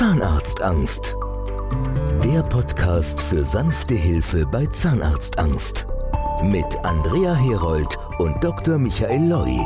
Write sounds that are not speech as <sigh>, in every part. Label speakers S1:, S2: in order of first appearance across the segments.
S1: Zahnarztangst. Der Podcast für sanfte Hilfe bei Zahnarztangst. Mit Andrea Herold und Dr. Michael Loi.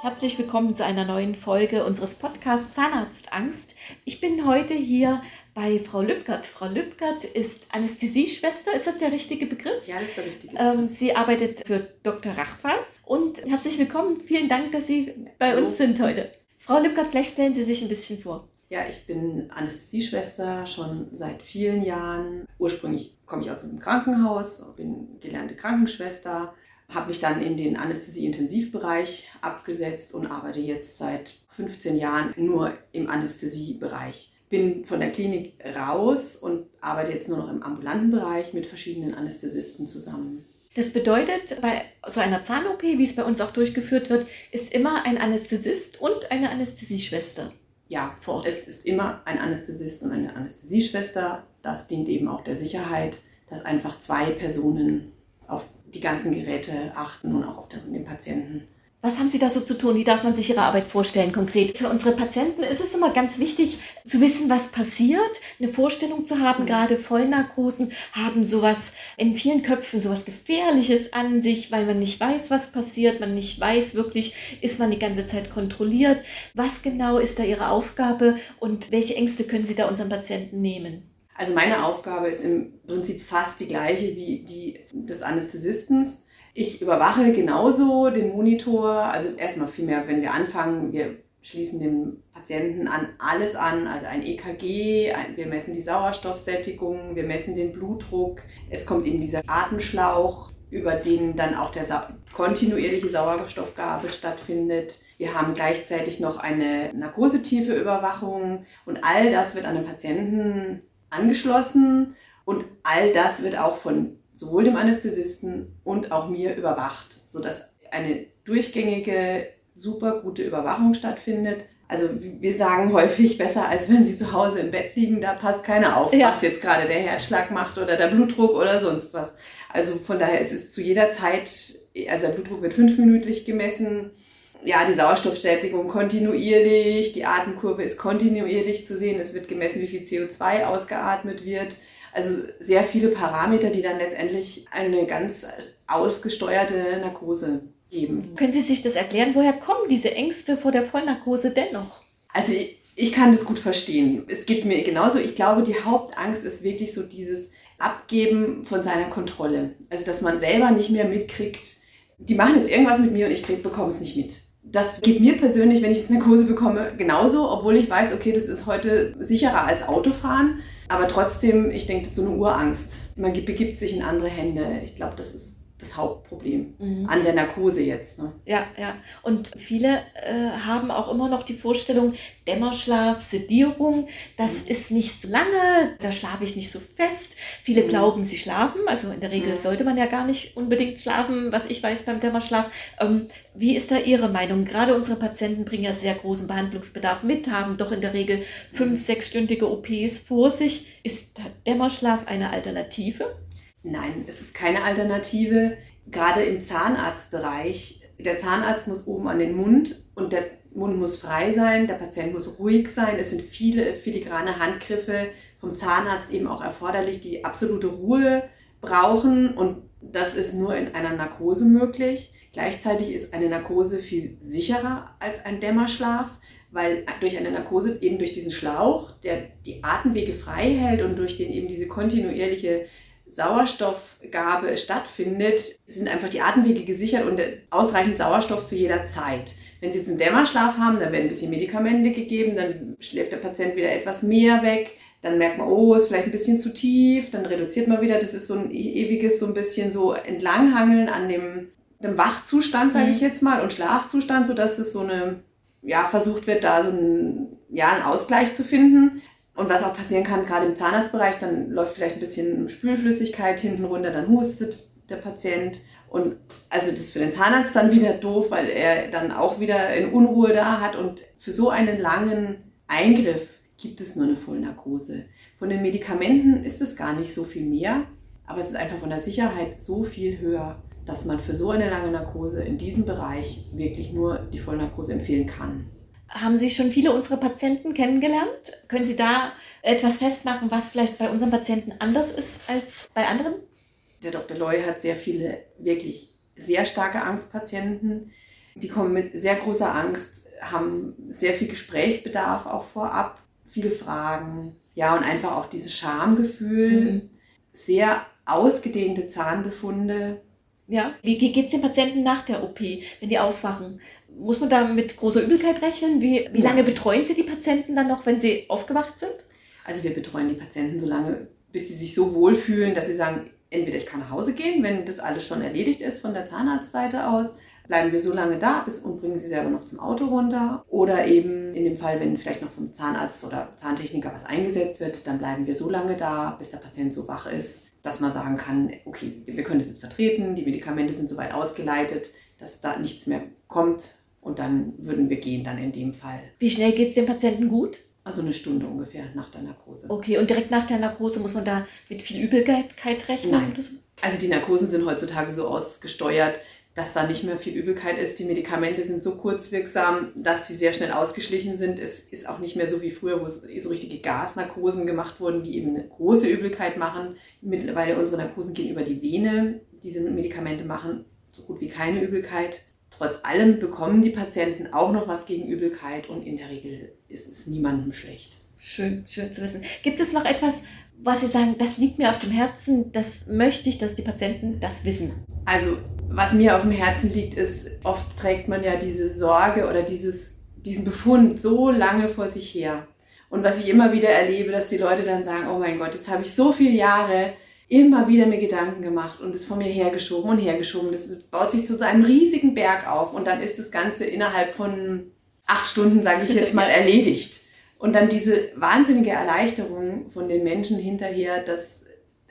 S2: Herzlich willkommen zu einer neuen Folge unseres Podcasts Zahnarztangst. Ich bin heute hier bei Frau Lübgert. Frau Lübgert ist Anästhesieschwester. Ist das der richtige Begriff?
S3: Ja, das ist der richtige.
S2: Ähm, sie arbeitet für Dr. Rachfall. Und herzlich willkommen. Vielen Dank, dass Sie bei Hallo. uns sind heute. Frau Lübgert, vielleicht stellen Sie sich ein bisschen vor.
S3: Ja, ich bin Anästhesieschwester schon seit vielen Jahren. Ursprünglich komme ich aus einem Krankenhaus, bin gelernte Krankenschwester, habe mich dann in den Anästhesie-Intensivbereich abgesetzt und arbeite jetzt seit 15 Jahren nur im Anästhesiebereich. Bin von der Klinik raus und arbeite jetzt nur noch im ambulanten Bereich mit verschiedenen Anästhesisten zusammen.
S2: Das bedeutet, bei so einer Zahn-OP, wie es bei uns auch durchgeführt wird, ist immer ein Anästhesist und eine Anästhesieschwester.
S3: Ja, vor Ort. es ist immer ein Anästhesist und eine Anästhesieschwester. Das dient eben auch der Sicherheit, dass einfach zwei Personen auf die ganzen Geräte achten und auch auf den Patienten.
S2: Was haben Sie da so zu tun? Wie darf man sich Ihre Arbeit vorstellen konkret? Für unsere Patienten ist es immer ganz wichtig zu wissen, was passiert, eine Vorstellung zu haben. Mhm. Gerade Vollnarkosen haben sowas in vielen Köpfen, sowas Gefährliches an sich, weil man nicht weiß, was passiert, man nicht weiß wirklich, ist man die ganze Zeit kontrolliert. Was genau ist da Ihre Aufgabe und welche Ängste können Sie da unseren Patienten nehmen?
S3: Also meine Aufgabe ist im Prinzip fast die gleiche wie die des Anästhesistens. Ich überwache genauso den Monitor. Also erstmal vielmehr, wenn wir anfangen, wir schließen den Patienten an alles an, also ein EKG, ein, wir messen die Sauerstoffsättigung, wir messen den Blutdruck. Es kommt eben dieser Atemschlauch, über den dann auch der Sa kontinuierliche Sauerstoffgabe stattfindet. Wir haben gleichzeitig noch eine narkosetiefe Überwachung und all das wird an den Patienten angeschlossen und all das wird auch von sowohl dem Anästhesisten und auch mir überwacht, sodass eine durchgängige, super gute Überwachung stattfindet. Also wir sagen häufig besser, als wenn sie zu Hause im Bett liegen, da passt keiner auf, ja. was jetzt gerade der Herzschlag macht oder der Blutdruck oder sonst was. Also von daher ist es zu jeder Zeit, also der Blutdruck wird fünfminütlich gemessen, ja, die Sauerstoffsättigung kontinuierlich, die Atemkurve ist kontinuierlich zu sehen, es wird gemessen, wie viel CO2 ausgeatmet wird. Also sehr viele Parameter, die dann letztendlich eine ganz ausgesteuerte Narkose geben.
S2: Können Sie sich das erklären? Woher kommen diese Ängste vor der Vollnarkose dennoch?
S3: Also ich, ich kann das gut verstehen. Es geht mir genauso. Ich glaube, die Hauptangst ist wirklich so dieses Abgeben von seiner Kontrolle. Also dass man selber nicht mehr mitkriegt, die machen jetzt irgendwas mit mir und ich bekomme es nicht mit. Das geht mir persönlich, wenn ich jetzt Narkose bekomme, genauso, obwohl ich weiß, okay, das ist heute sicherer als Autofahren. Aber trotzdem, ich denke, das ist so eine Urangst. Man begibt sich in andere Hände. Ich glaube, das ist das Hauptproblem mhm. an der Narkose jetzt. Ne?
S2: Ja, ja. Und viele äh, haben auch immer noch die Vorstellung, Dämmerschlaf, Sedierung, das mhm. ist nicht so lange, da schlafe ich nicht so fest. Viele mhm. glauben, sie schlafen, also in der Regel mhm. sollte man ja gar nicht unbedingt schlafen, was ich weiß beim Dämmerschlaf. Ähm, wie ist da Ihre Meinung? Gerade unsere Patienten bringen ja sehr großen Behandlungsbedarf mit, haben doch in der Regel fünf, mhm. sechsstündige OPs vor sich. Ist Dämmerschlaf eine Alternative?
S3: Nein, es ist keine Alternative. Gerade im Zahnarztbereich, der Zahnarzt muss oben an den Mund und der Mund muss frei sein, der Patient muss ruhig sein. Es sind viele filigrane Handgriffe vom Zahnarzt eben auch erforderlich, die absolute Ruhe brauchen und das ist nur in einer Narkose möglich. Gleichzeitig ist eine Narkose viel sicherer als ein Dämmerschlaf, weil durch eine Narkose eben durch diesen Schlauch, der die Atemwege frei hält und durch den eben diese kontinuierliche Sauerstoffgabe stattfindet, sind einfach die Atemwege gesichert und ausreichend Sauerstoff zu jeder Zeit. Wenn Sie jetzt einen Dämmerschlaf haben, dann werden ein bisschen Medikamente gegeben, dann schläft der Patient wieder etwas mehr weg, dann merkt man, oh, ist vielleicht ein bisschen zu tief, dann reduziert man wieder. Das ist so ein ewiges, so ein bisschen so entlanghangeln an dem, dem Wachzustand, sage ich mhm. jetzt mal, und Schlafzustand, sodass es so eine, ja, versucht wird, da so ein, ja, einen Ausgleich zu finden. Und was auch passieren kann, gerade im Zahnarztbereich, dann läuft vielleicht ein bisschen Spülflüssigkeit hinten runter, dann hustet der Patient. Und also das ist für den Zahnarzt dann wieder doof, weil er dann auch wieder in Unruhe da hat. Und für so einen langen Eingriff gibt es nur eine Vollnarkose. Von den Medikamenten ist es gar nicht so viel mehr, aber es ist einfach von der Sicherheit so viel höher, dass man für so eine lange Narkose in diesem Bereich wirklich nur die Vollnarkose empfehlen kann.
S2: Haben Sie schon viele unserer Patienten kennengelernt. Können Sie da etwas festmachen, was vielleicht bei unseren Patienten anders ist als bei anderen?
S3: Der Dr. Loy hat sehr viele wirklich sehr starke Angstpatienten. Die kommen mit sehr großer Angst, haben sehr viel Gesprächsbedarf auch vorab, viele Fragen. Ja, und einfach auch dieses Schamgefühl, mhm. sehr ausgedehnte Zahnbefunde.
S2: Ja, wie geht es den Patienten nach der OP, wenn die aufwachen? Muss man da mit großer Übelkeit rechnen? Wie, wie lange betreuen Sie die Patienten dann noch, wenn sie aufgewacht sind?
S3: Also wir betreuen die Patienten so lange, bis sie sich so wohlfühlen, dass sie sagen, entweder ich kann nach Hause gehen, wenn das alles schon erledigt ist von der Zahnarztseite aus, bleiben wir so lange da bis und bringen sie selber noch zum Auto runter. Oder eben in dem Fall, wenn vielleicht noch vom Zahnarzt oder Zahntechniker was eingesetzt wird, dann bleiben wir so lange da, bis der Patient so wach ist, dass man sagen kann, okay, wir können das jetzt vertreten, die Medikamente sind soweit ausgeleitet, dass da nichts mehr kommt und dann würden wir gehen dann in dem Fall.
S2: Wie schnell geht es dem Patienten gut?
S3: Also eine Stunde ungefähr nach der Narkose.
S2: Okay, und direkt nach der Narkose muss man da mit viel Übelkeit rechnen?
S3: Nein. Also die Narkosen sind heutzutage so ausgesteuert, dass da nicht mehr viel Übelkeit ist. Die Medikamente sind so kurzwirksam, dass sie sehr schnell ausgeschlichen sind. Es ist auch nicht mehr so wie früher, wo so richtige Gasnarkosen gemacht wurden, die eben eine große Übelkeit machen. Mittlerweile unsere Narkosen gehen über die Vene. Diese Medikamente machen so gut wie keine Übelkeit. Trotz allem bekommen die Patienten auch noch was gegen Übelkeit und in der Regel ist es niemandem schlecht.
S2: Schön, schön zu wissen. Gibt es noch etwas, was Sie sagen, das liegt mir auf dem Herzen, das möchte ich, dass die Patienten das wissen?
S3: Also, was mir auf dem Herzen liegt, ist, oft trägt man ja diese Sorge oder dieses, diesen Befund so lange vor sich her. Und was ich immer wieder erlebe, dass die Leute dann sagen, oh mein Gott, jetzt habe ich so viele Jahre immer wieder mir Gedanken gemacht und es von mir hergeschoben und hergeschoben. Das baut sich zu einem riesigen Berg auf und dann ist das Ganze innerhalb von acht Stunden, sage ich jetzt mal, <laughs> erledigt. Und dann diese wahnsinnige Erleichterung von den Menschen hinterher, dass,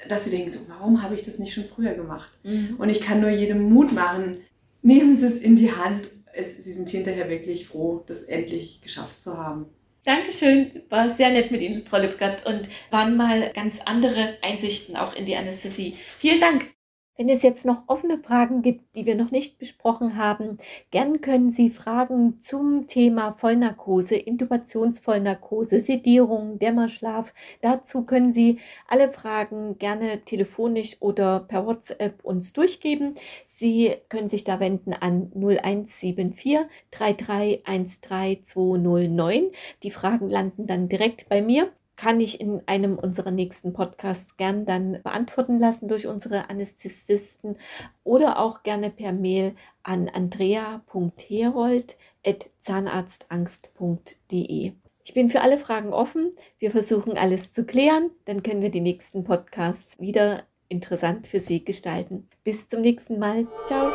S3: dass sie denken, so, warum habe ich das nicht schon früher gemacht? Mhm. Und ich kann nur jedem Mut machen, nehmen Sie es in die Hand. Es, sie sind hinterher wirklich froh, das endlich geschafft zu haben.
S2: Dankeschön, war sehr nett mit Ihnen, Frau Lübgert, und waren mal ganz andere Einsichten auch in die Anästhesie. Vielen Dank. Wenn es jetzt noch offene Fragen gibt, die wir noch nicht besprochen haben, gern können Sie Fragen zum Thema Vollnarkose, Intubationsvollnarkose, Sedierung, Dämmerschlaf, dazu können Sie alle Fragen gerne telefonisch oder per WhatsApp uns durchgeben. Sie können sich da wenden an 0174 3313209. Die Fragen landen dann direkt bei mir kann ich in einem unserer nächsten Podcasts gern dann beantworten lassen durch unsere Anästhesisten oder auch gerne per Mail an andrea.herold.zahnarztangst.de. Ich bin für alle Fragen offen. Wir versuchen alles zu klären. Dann können wir die nächsten Podcasts wieder interessant für Sie gestalten. Bis zum nächsten Mal. Ciao.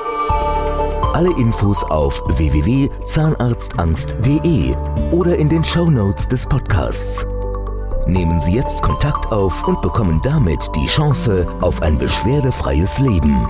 S1: Alle Infos auf www.zahnarztangst.de oder in den Show Notes des Podcasts. Nehmen Sie jetzt Kontakt auf und bekommen damit die Chance auf ein beschwerdefreies Leben.